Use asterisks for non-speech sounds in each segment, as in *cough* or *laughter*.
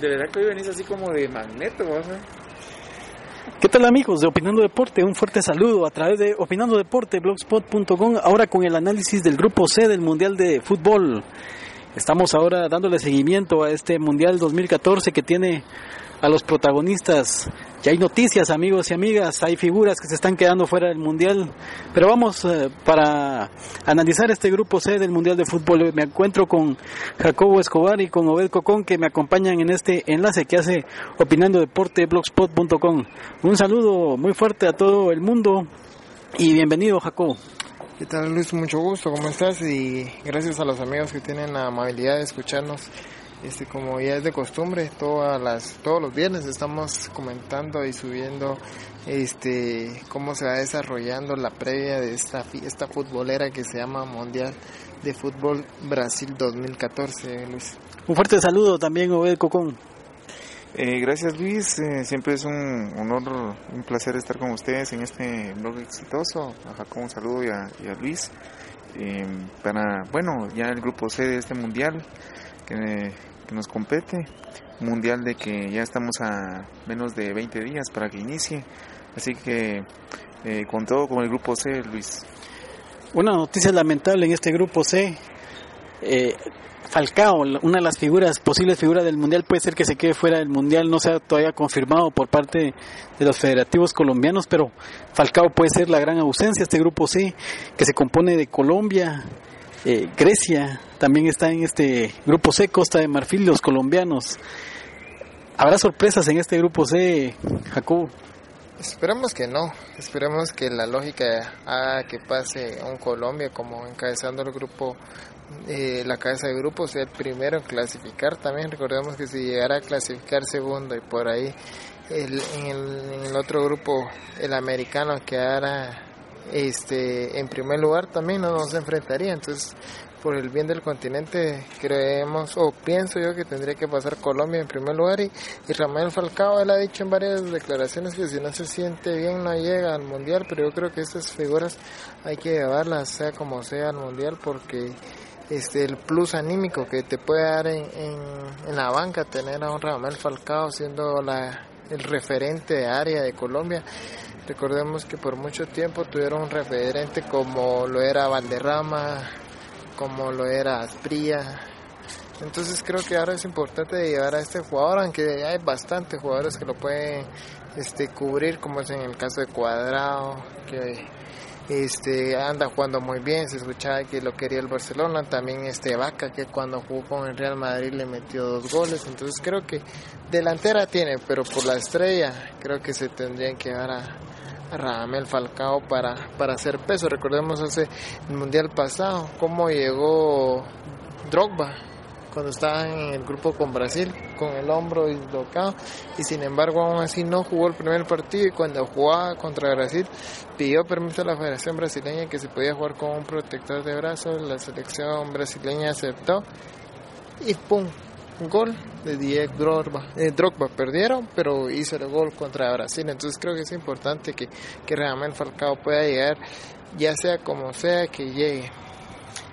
De verdad que hoy venís así como de magneto. ¿Qué tal amigos de Opinando Deporte? Un fuerte saludo a través de Opinando Deporte, blogspot.com, ahora con el análisis del grupo C del Mundial de Fútbol. Estamos ahora dándole seguimiento a este Mundial 2014 que tiene a los protagonistas. Ya hay noticias, amigos y amigas, hay figuras que se están quedando fuera del Mundial, pero vamos eh, para analizar este grupo C del Mundial de Fútbol. Me encuentro con Jacobo Escobar y con Obed Cocón que me acompañan en este enlace que hace Opinando Deporte blogspot.com. Un saludo muy fuerte a todo el mundo y bienvenido Jacobo. ¿Qué tal Luis? Mucho gusto, ¿cómo estás? Y gracias a los amigos que tienen la amabilidad de escucharnos este, como ya es de costumbre, todas las, todos los viernes estamos comentando y subiendo este, cómo se va desarrollando la previa de esta fiesta futbolera que se llama Mundial de Fútbol Brasil 2014, Luis. Un fuerte saludo también, Obed Cocón. Eh, gracias Luis, eh, siempre es un honor, un placer estar con ustedes en este blog exitoso. A Jacob un saludo y a, Luis. Eh, para, bueno, ya el grupo C de este mundial, que nos compete, mundial de que ya estamos a menos de 20 días para que inicie. Así que eh, con todo, con el grupo C, Luis. Una noticia lamentable en este grupo C. Falcao, una de las figuras, posibles figuras del Mundial, puede ser que se quede fuera del Mundial, no se ha todavía confirmado por parte de los federativos colombianos, pero Falcao puede ser la gran ausencia, este grupo C, que se compone de Colombia, eh, Grecia, también está en este grupo C, Costa de Marfil, los colombianos. ¿Habrá sorpresas en este grupo C, Jacob? Esperamos que no, esperamos que la lógica haga que pase un Colombia como encabezando el grupo, eh, la cabeza de grupo sea el primero en clasificar. También recordemos que si llegara a clasificar segundo y por ahí el, en, el, en, el, otro grupo, el americano quedara este, en primer lugar, también no nos enfrentaría. Entonces por el bien del continente creemos o pienso yo que tendría que pasar Colombia en primer lugar y, y Ramón Falcao él ha dicho en varias declaraciones que si no se siente bien no llega al mundial pero yo creo que estas figuras hay que llevarlas sea como sea al mundial porque este el plus anímico que te puede dar en, en, la banca tener a un Ramón Falcao siendo la, el referente de área de Colombia recordemos que por mucho tiempo tuvieron un referente como lo era Valderrama como lo era Asprilla. Entonces creo que ahora es importante llevar a este jugador, aunque hay bastantes jugadores que lo pueden este, cubrir, como es en el caso de Cuadrado, que este, anda jugando muy bien, se escuchaba que lo quería el Barcelona, también este Vaca, que cuando jugó con el Real Madrid le metió dos goles, entonces creo que delantera tiene, pero por la estrella creo que se tendrían que llevar a, Ramel Falcao para, para hacer peso. Recordemos hace el mundial pasado cómo llegó Drogba cuando estaba en el grupo con Brasil con el hombro dislocado y sin embargo aún así no jugó el primer partido y cuando jugaba contra Brasil pidió permiso a la Federación Brasileña que se podía jugar con un protector de brazos, la selección brasileña aceptó y ¡pum! gol de Diego Drogba. Eh, Drogba perdieron, pero hizo el gol contra Brasil. Entonces creo que es importante que, que realmente Falcao pueda llegar, ya sea como sea que llegue.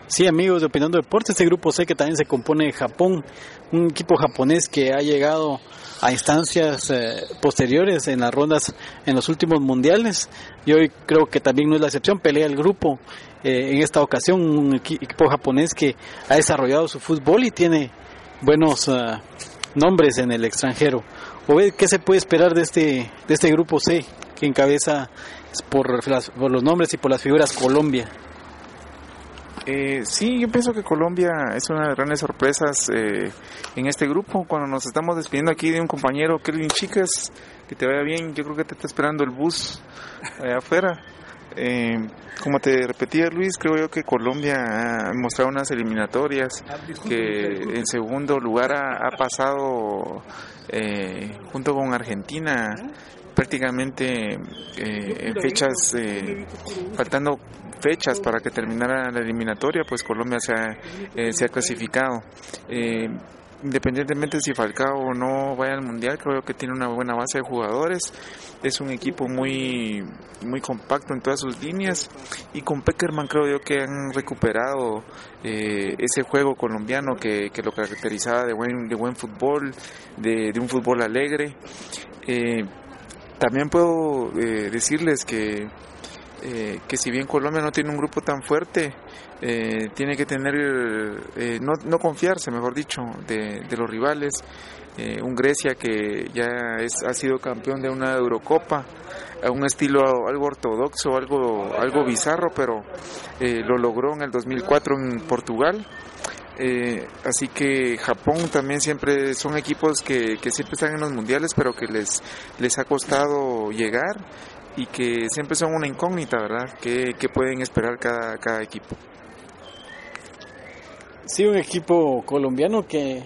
Sí, amigos de Opinando Deportes, este grupo C que también se compone de Japón, un equipo japonés que ha llegado a instancias eh, posteriores en las rondas en los últimos mundiales y hoy creo que también no es la excepción, pelea el grupo eh, en esta ocasión, un equipo japonés que ha desarrollado su fútbol y tiene buenos uh, nombres en el extranjero. ¿O qué se puede esperar de este, de este grupo C que encabeza las, por los nombres y por las figuras Colombia? Eh, sí, yo pienso que Colombia es una de las grandes sorpresas eh, en este grupo. Cuando nos estamos despidiendo aquí de un compañero, Kelvin Chicas, que te vaya bien, yo creo que te está esperando el bus allá afuera. Eh, como te repetía Luis, creo yo que Colombia ha mostrado unas eliminatorias que en segundo lugar ha, ha pasado eh, junto con Argentina prácticamente eh, en fechas, eh, faltando fechas para que terminara la eliminatoria, pues Colombia se ha, eh, clasificado. independientemente si Falcao o no vaya al mundial, creo que tiene una buena base de jugadores. Es un equipo muy, compacto en todas sus líneas. Y con Peckerman creo yo que han recuperado eh, ese juego colombiano que, lo caracterizaba de buen, de buen fútbol, de, un fútbol alegre. Eh, también puedo eh, decirles que eh, que si bien Colombia no tiene un grupo tan fuerte, eh, tiene que tener, eh, no, no, confiarse, mejor dicho, de, los rivales. un Grecia que ya es, ha sido campeón de una Eurocopa, a un estilo algo ortodoxo, algo, algo bizarro, pero lo logró en el 2004 en Portugal. así que Japón también siempre son equipos que, que, siempre están en los mundiales, pero que les, les ha costado llegar y que siempre son una incógnita, ¿verdad? ¿Qué, pueden esperar cada, cada equipo? Sí, un equipo colombiano que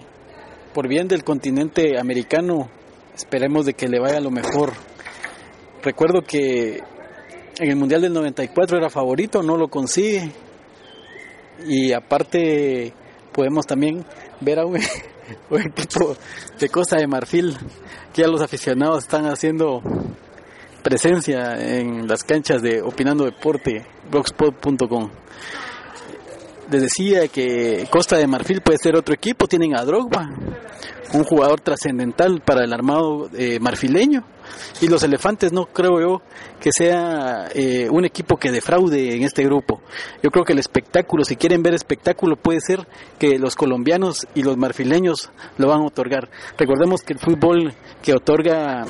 por bien del continente americano esperemos de que le vaya lo mejor. Recuerdo que en el Mundial del 94 era favorito, no lo consigue. Y aparte podemos también ver a un, *laughs* un equipo de Costa de Marfil que ya los aficionados están haciendo presencia en las canchas de Opinando Deporte, blogspot.com. Les decía que Costa de Marfil puede ser otro equipo, tienen a Drogba, un jugador trascendental para el armado eh, marfileño. Y los elefantes no creo yo que sea eh, un equipo que defraude en este grupo. Yo creo que el espectáculo, si quieren ver espectáculo, puede ser que los colombianos y los marfileños lo van a otorgar. Recordemos que el fútbol que otorga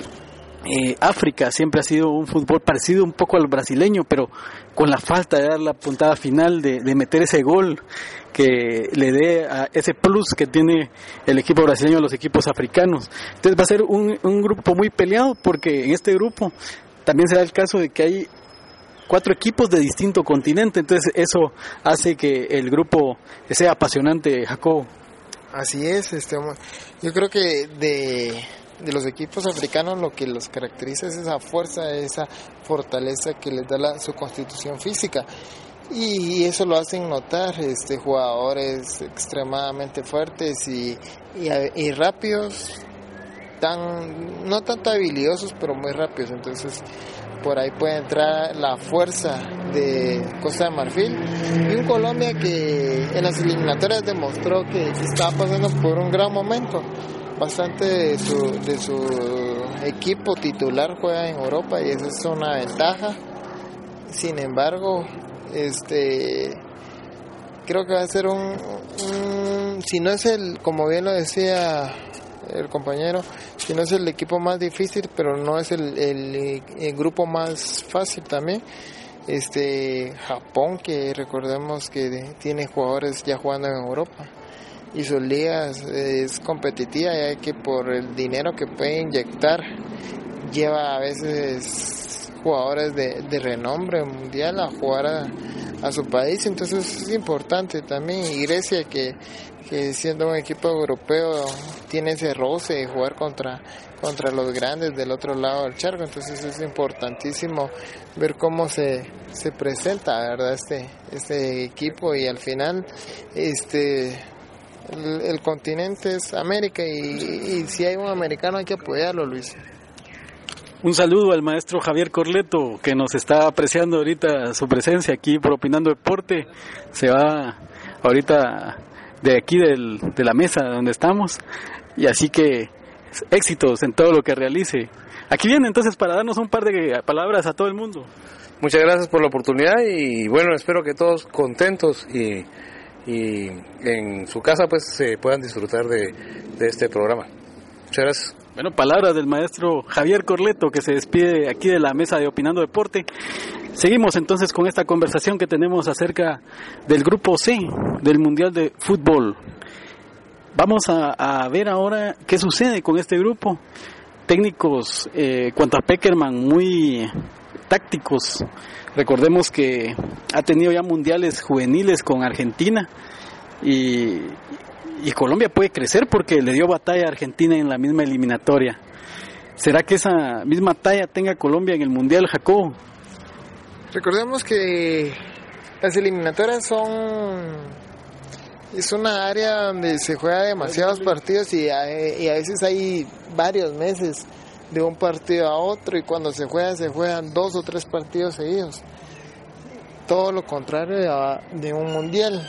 eh, África siempre ha sido un fútbol parecido un poco al brasileño, pero con la falta de dar la puntada final, de, meter ese gol que le dé a ese plus que tiene el equipo brasileño a los equipos africanos. Entonces va a ser un, un grupo muy peleado porque en este grupo también será el caso de que hay cuatro equipos de distinto continente, entonces eso hace que el grupo sea apasionante, Jacobo. Así es, este, yo creo que de de los equipos africanos lo que los caracteriza es esa fuerza, esa fortaleza que les da la, su constitución física. Y, eso lo hacen notar este, jugadores extremadamente fuertes y, y, rápidos, tan, no tanto habilidosos, pero muy rápidos. Entonces, por ahí puede entrar la fuerza de Costa de Marfil y un Colombia que en las eliminatorias demostró que estaba pasando por un gran momento bastante de su, de su equipo titular juega en Europa y esa es una ventaja. Sin embargo, este creo que va a ser un, si no es el, como bien lo decía el compañero, si no es el equipo más difícil, pero no es el, el, el grupo más fácil también este Japón que recordemos que tiene jugadores ya jugando en Europa y sus ligas es competitiva ya que por el dinero que puede inyectar lleva a veces jugadores de, de renombre mundial a jugar a, su país. Entonces es importante también y Grecia que, que siendo un equipo europeo tiene ese roce de jugar contra contra los grandes del otro lado del charco. Entonces es importantísimo ver cómo se, se presenta verdad este este equipo y al final este el, continente es América y, si hay un americano hay que apoyarlo, Luis. Un saludo al maestro Javier Corleto que nos está apreciando ahorita su presencia aquí por Opinando Deporte. Se va ahorita de aquí del, de la mesa donde estamos y así que éxitos en todo lo que realice. Aquí viene entonces para darnos un par de palabras a todo el mundo. Muchas gracias por la oportunidad y bueno, espero que todos contentos y y en su casa pues se puedan disfrutar de, este programa. Muchas gracias. Bueno, palabras del maestro Javier Corleto que se despide aquí de la mesa de Opinando Deporte. Seguimos entonces con esta conversación que tenemos acerca del grupo C del Mundial de Fútbol. Vamos a, ver ahora qué sucede con este grupo. Técnicos, eh, cuanto a Peckerman, muy tácticos. Recordemos que ha tenido ya mundiales juveniles con Argentina y, Colombia puede crecer porque le dio batalla a Argentina en la misma eliminatoria. ¿Será que esa misma talla tenga Colombia en el Mundial, Jacobo? Recordemos que las eliminatorias son es una área donde se juega demasiados partidos y a, y a veces hay varios meses de un partido a otro y cuando se juega se juegan dos o tres partidos seguidos. Todo lo contrario de, un mundial,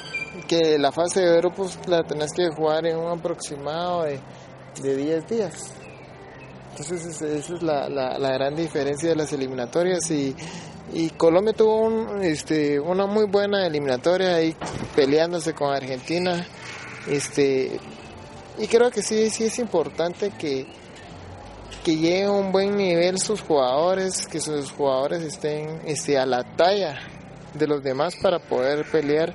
que la fase de grupos la tenés que jugar en un aproximado de, de 10 días. Entonces esa es la, la, gran diferencia de las eliminatorias y, y Colombia tuvo un, este, una muy buena eliminatoria ahí peleándose con Argentina. Este, y creo que sí, sí es importante que, que lleguen a un buen nivel sus jugadores, que sus jugadores estén este, a la talla de los demás para poder pelear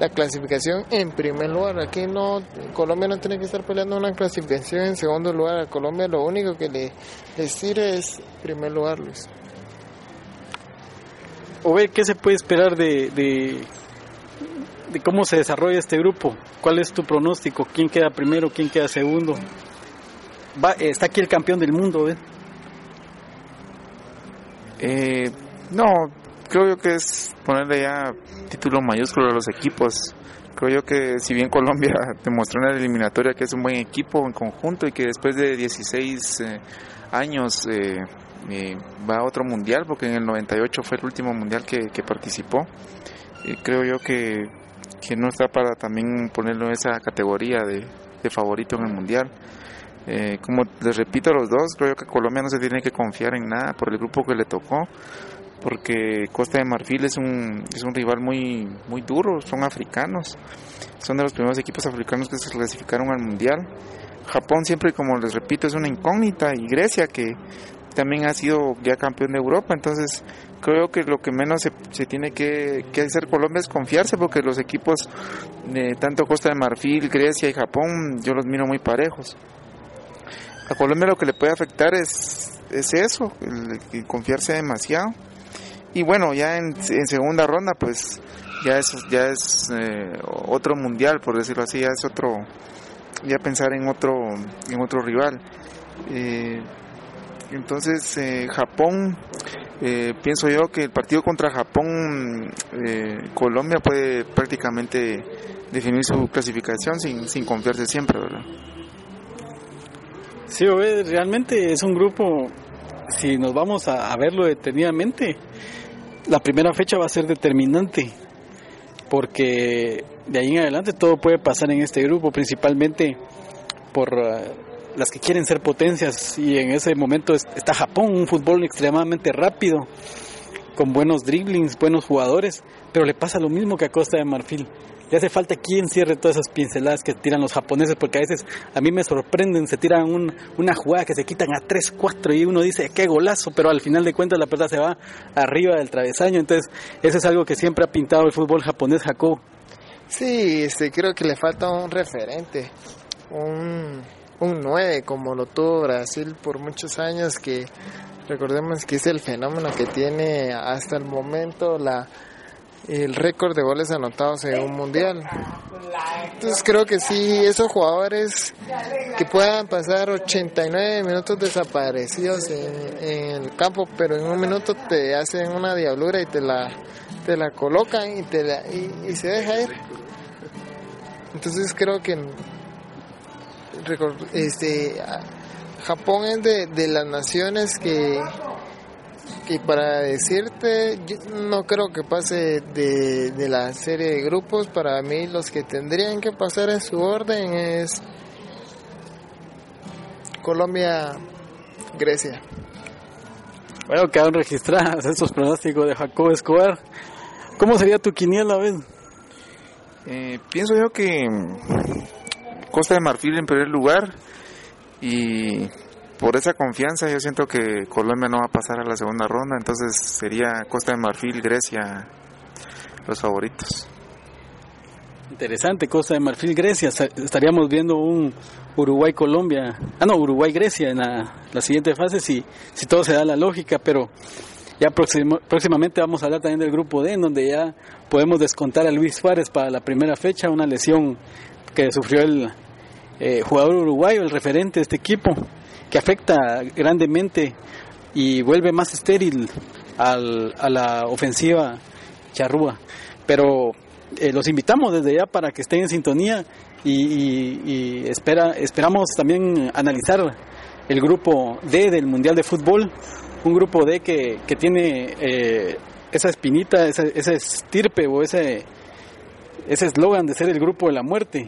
la clasificación en primer lugar. Aquí no, Colombia no tiene que estar peleando una clasificación en segundo lugar. A Colombia lo único que le, sirve es primer lugar, Luis. O qué se puede esperar de, de, cómo se desarrolla este grupo. ¿Cuál es tu pronóstico? ¿Quién queda primero? ¿Quién queda segundo? Va, está aquí el campeón del mundo, ¿ves? Eh, no, creo yo que es ponerle ya título mayúsculo a los equipos. Creo yo que si bien Colombia *laughs* demostró en la eliminatoria que es un buen equipo en conjunto y que después de 16 eh, años eh, eh, va a otro mundial, porque en el 98 fue el último mundial que, participó, creo yo que, que, no está para también ponerlo en esa categoría de, de favorito en el mundial. Como les repito a los dos, creo que Colombia no se tiene que confiar en nada por el grupo que le tocó porque Costa de Marfil es un, es un rival muy, muy duro, son africanos, son de los primeros equipos africanos que se clasificaron al Mundial. Japón siempre, como les repito, es una incógnita y Grecia que también ha sido ya campeón de Europa, entonces creo que lo que menos se, se tiene que, que, hacer Colombia es confiarse porque los equipos de tanto Costa de Marfil, Grecia y Japón yo los miro muy parejos. A Colombia lo que le puede afectar es, es eso, el confiarse demasiado y bueno, ya en, segunda ronda, pues ya es, ya es eh, otro mundial, por decirlo así, ya es otro, ya pensar en otro, en otro rival. Eh, entonces, eh, Japón, pienso yo que el partido contra Japón, Colombia puede prácticamente definir su clasificación sin, sin confiarse siempre, ¿verdad? Sí, realmente es un grupo, si nos vamos a verlo detenidamente, la primera fecha va a ser determinante, porque de ahí en adelante todo puede pasar en este grupo, principalmente por uh, las que quieren ser potencias y en ese momento está Japón, un fútbol extremadamente rápido, con buenos dribblings, buenos jugadores, pero le pasa lo mismo que a Costa de Marfil le hace falta quien cierre todas esas pinceladas que tiran los japoneses, porque a veces a mí me sorprenden, se tiran una jugada que se quitan a 3, 4 y uno dice, qué golazo, pero al final de cuentas la pelota se va arriba del travesaño, entonces eso es algo que siempre ha pintado el fútbol japonés, Jacob. Sí, este, creo que le falta un referente, un, un 9 como lo tuvo Brasil por muchos años, que recordemos que es el fenómeno que tiene hasta el momento la el récord de goles anotados en un mundial. Entonces creo que sí, esos jugadores que puedan pasar 89 minutos desaparecidos en, el campo, pero en un minuto te hacen una diablura y te la, te la colocan y, te y, se deja ir. Entonces creo que este, Japón es de, de las naciones que y para decirte, no creo que pase de, la serie de grupos. Para mí los que tendrían que pasar en su orden es Colombia, Grecia. Bueno, quedaron registradas estos pronósticos de Jacob Escobar. ¿Cómo sería tu quiniela, vez? Eh, pienso yo que Costa de Marfil en primer lugar y por esa confianza yo siento que Colombia no va a pasar a la segunda ronda, entonces sería Costa de Marfil, Grecia los favoritos. Interesante, Costa de Marfil, Grecia. Estaríamos viendo un Uruguay-Colombia, ah no, Uruguay-Grecia en la, siguiente fase si, si todo se da la lógica, pero ya próximamente vamos a hablar también del grupo D, en donde ya podemos descontar a Luis Suárez para la primera fecha, una lesión que sufrió el eh, jugador uruguayo, el referente de este equipo que afecta grandemente y vuelve más estéril al, a la ofensiva charrúa. Pero eh, los invitamos desde ya para que estén en sintonía y, espera, esperamos también analizar el grupo D del Mundial de Fútbol, un grupo D que, tiene eh, esa espinita, ese estirpe o ese ese eslogan de ser el grupo de la muerte,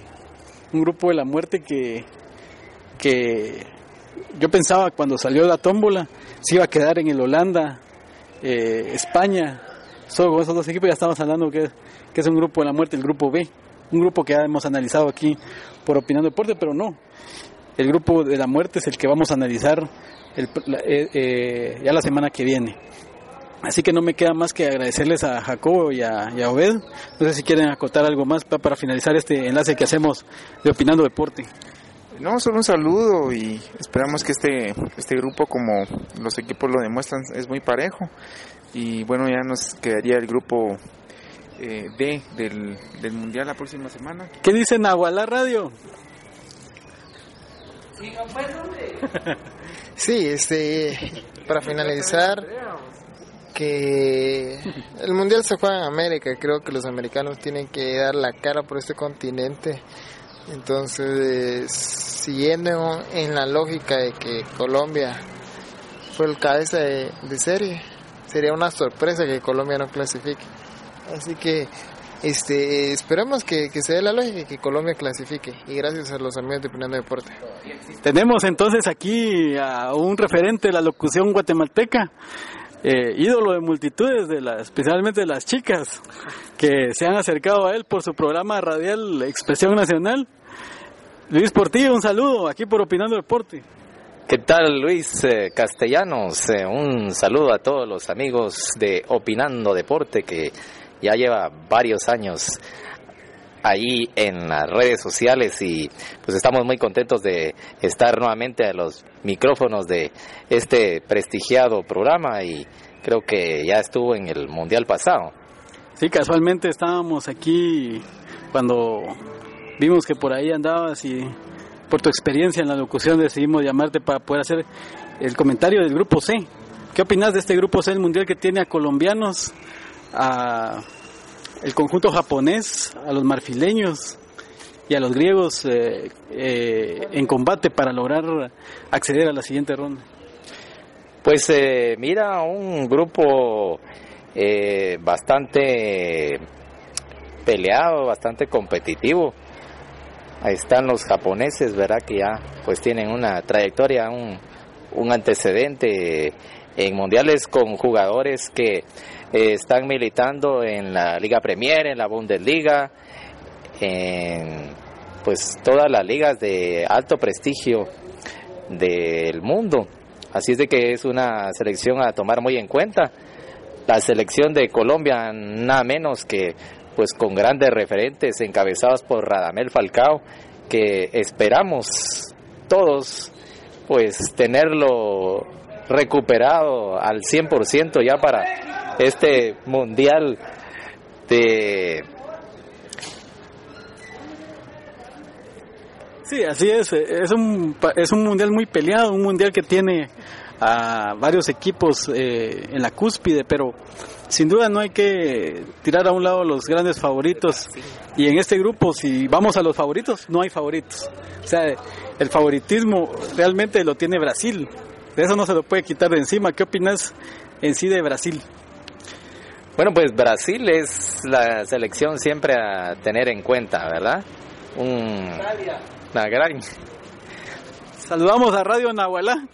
un grupo de la muerte que, que yo pensaba cuando salió la tómbola se iba a quedar en el Holanda, eh, España, solo con esos dos equipos ya estamos hablando que, es un grupo de la muerte, el grupo B, un grupo que ya hemos analizado aquí por Opinando Deporte, pero no, el grupo de la muerte es el que vamos a analizar el, eh, eh, ya la semana que viene. Así que no me queda más que agradecerles a Jacobo y a, Obed. No sé si quieren acotar algo más para, finalizar este enlace que hacemos de Opinando Deporte. No, solo un saludo y esperamos que este, este grupo, como los equipos lo demuestran, es muy parejo. Y bueno, ya nos quedaría el grupo eh, D del, del Mundial la próxima semana. ¿Qué dice Nahualá Radio? *laughs* Sí, este, para finalizar, que el mundial se juega en América, creo que los americanos tienen que dar la cara por este continente. Entonces, siguiendo en la lógica de que Colombia fue el cabeza de, serie, sería una sorpresa que Colombia no clasifique. Así que este, esperemos que, que, se dé la lógica y que Colombia clasifique. Y gracias a los amigos de Pinando Deporte. Tenemos entonces aquí a un referente de la locución guatemalteca. Eh, ídolo de multitudes, de la, especialmente de las chicas que se han acercado a él por su programa radial Expresión Nacional. Luis Portillo, un saludo aquí por Opinando Deporte. ¿Qué tal Luis eh, Castellanos? Eh, un saludo a todos los amigos de Opinando Deporte que ya lleva varios años ahí en las redes sociales y pues estamos muy contentos de estar nuevamente a los micrófonos de este prestigiado programa y creo que ya estuvo en el mundial pasado. Sí, casualmente estábamos aquí cuando vimos que por ahí andabas y por tu experiencia en la locución decidimos llamarte para poder hacer el comentario del grupo C. ¿Qué opinas de este grupo C, el mundial que tiene a colombianos, el conjunto japonés, a los marfileños y a los griegos eh, eh, en combate para lograr acceder a la siguiente ronda? Pues eh, mira, un grupo bastante peleado, bastante competitivo. Ahí están los japoneses, ¿verdad? Que ya pues tienen una trayectoria, un, un antecedente en mundiales con jugadores que eh, están militando en la Liga Premier, en la Bundesliga, en pues todas las ligas de alto prestigio del mundo. Así es de que es una selección a tomar muy en cuenta. La selección de Colombia, nada menos que pues con grandes referentes encabezados por Radamel Falcao, que esperamos todos pues tenerlo recuperado al 100% ya para este mundial de... Sí, así es. Es un, es un mundial muy peleado, un mundial que tiene a varios equipos eh, en la cúspide, pero sin duda no hay que tirar a un lado los grandes favoritos. Y en este grupo, si vamos a los favoritos, no hay favoritos. O sea, el favoritismo realmente lo tiene Brasil. De eso no se lo puede quitar de encima. ¿Qué opinas en sí de Brasil? Bueno, pues Brasil es la selección siempre a tener en cuenta, ¿verdad? Un, una gran... Saludamos a Radio Nahualá.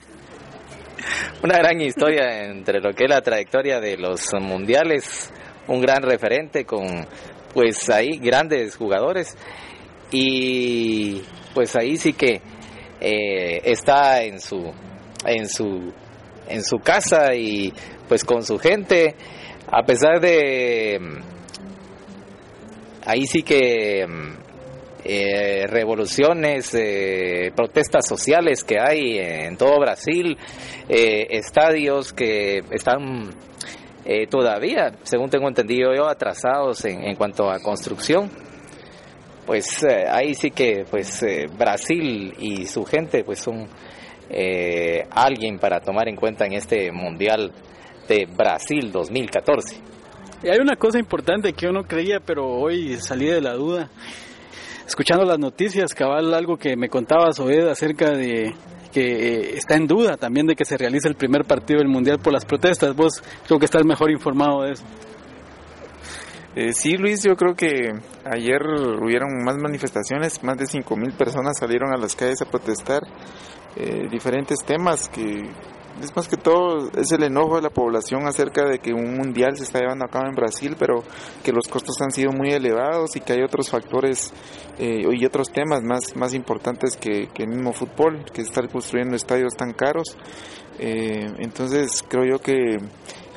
Una gran historia entre lo que es la trayectoria de los mundiales, un gran referente con pues ahí grandes jugadores y pues ahí sí que eh, está en su en su en su casa y pues con su gente a pesar de ahí sí que eh, revoluciones, eh, protestas sociales que hay en todo Brasil, eh, estadios que están todavía, según tengo entendido yo, atrasados en, en cuanto a construcción. Pues ahí sí que pues Brasil y su gente pues son alguien para tomar en cuenta en este mundial de Brasil 2014. Y hay una cosa importante que yo no creía, pero hoy salí de la duda. Escuchando las noticias, cabal, algo que me contaba Soed acerca de que eh, está en duda también de que se realice el primer partido del Mundial por las protestas. Vos creo que estás mejor informado de eso. Eh, sí, Luis, yo creo que ayer hubieron más manifestaciones, más de 5.000 personas salieron a las calles a protestar eh, diferentes temas que es más que todo es el enojo de la población acerca de que un mundial se está llevando a cabo en Brasil, pero que los costos han sido muy elevados y que hay otros factores eh, y otros temas más, más importantes que, el mismo fútbol, que estar construyendo estadios tan caros. Eh, entonces creo yo que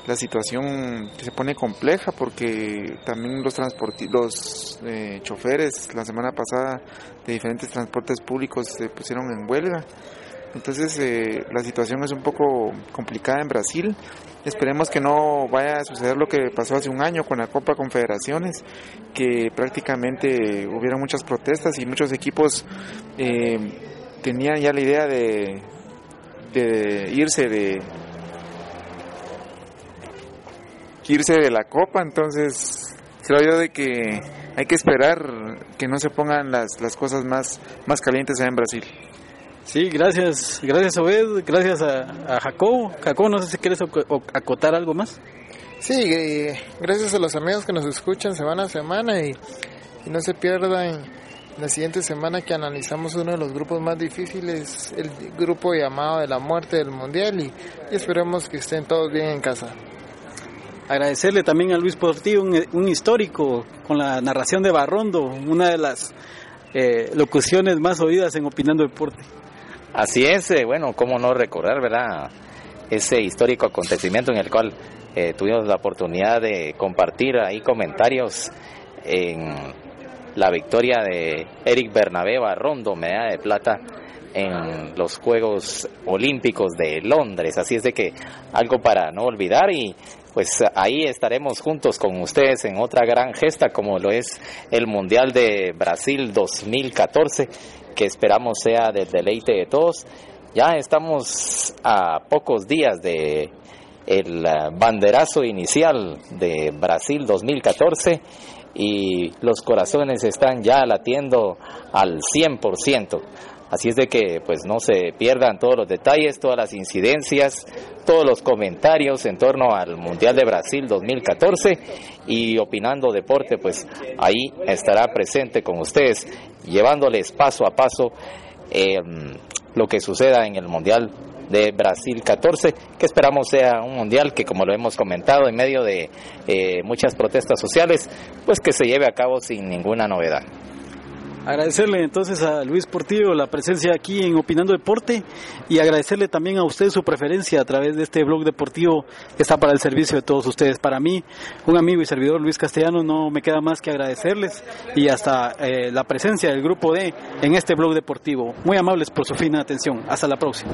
la situación se pone compleja porque también los los eh, choferes la semana pasada de diferentes transportes públicos se pusieron en huelga entonces eh, la situación es un poco complicada en Brasil. Esperemos que no vaya a suceder lo que pasó hace un año con la Copa Confederaciones, que prácticamente hubieron muchas protestas y muchos equipos eh, tenían ya la idea de, de irse de irse de la Copa. Entonces creo yo de que hay que esperar que no se pongan las, las cosas más, más calientes allá en Brasil. Sí, gracias, gracias Obed, gracias a, a Jacob. Jacob, no sé si quieres acotar algo más. Sí, gracias a los amigos que nos escuchan semana a semana y, no se pierdan la siguiente semana que analizamos uno de los grupos más difíciles, el grupo llamado de la muerte del mundial y, esperemos que estén todos bien en casa. Agradecerle también a Luis Portillo, un, histórico con la narración de Barrondo, una de las eh, locuciones más oídas en Opinando Deporte. Así es, eh, bueno, cómo no recordar, ¿verdad? Ese histórico acontecimiento en el cual eh, tuvimos la oportunidad de compartir ahí comentarios en la victoria de Eric Bernabé Barrondo, medalla de plata en los Juegos Olímpicos de Londres. Así es de que algo para no olvidar y pues ahí estaremos juntos con ustedes en otra gran gesta como lo es el Mundial de Brasil 2014 que esperamos sea del deleite de todos. Ya estamos a pocos días de el eh, banderazo inicial de Brasil 2014 y los corazones están ya latiendo al 100%. Así es de que pues no se pierdan todos los detalles, todas las incidencias, todos los comentarios en torno al Mundial de Brasil 2014 y opinando deporte pues ahí estará presente con ustedes llevándoles paso a paso em, lo que suceda en el Mundial de Brasil 14, que esperamos sea un mundial que, como lo hemos comentado, en medio de eh, muchas protestas sociales, pues que se lleve a cabo sin ninguna novedad. Agradecerle entonces a Luis Portillo la presencia aquí en Opinando Deporte y agradecerle también a usted su preferencia a través de este blog deportivo que está para el servicio de todos ustedes. Para mí, un amigo y servidor Luis Castellano, no me queda más que agradecerles y hasta eh, la presencia del grupo D en este blog deportivo. Muy amables por su fina atención. Hasta la próxima.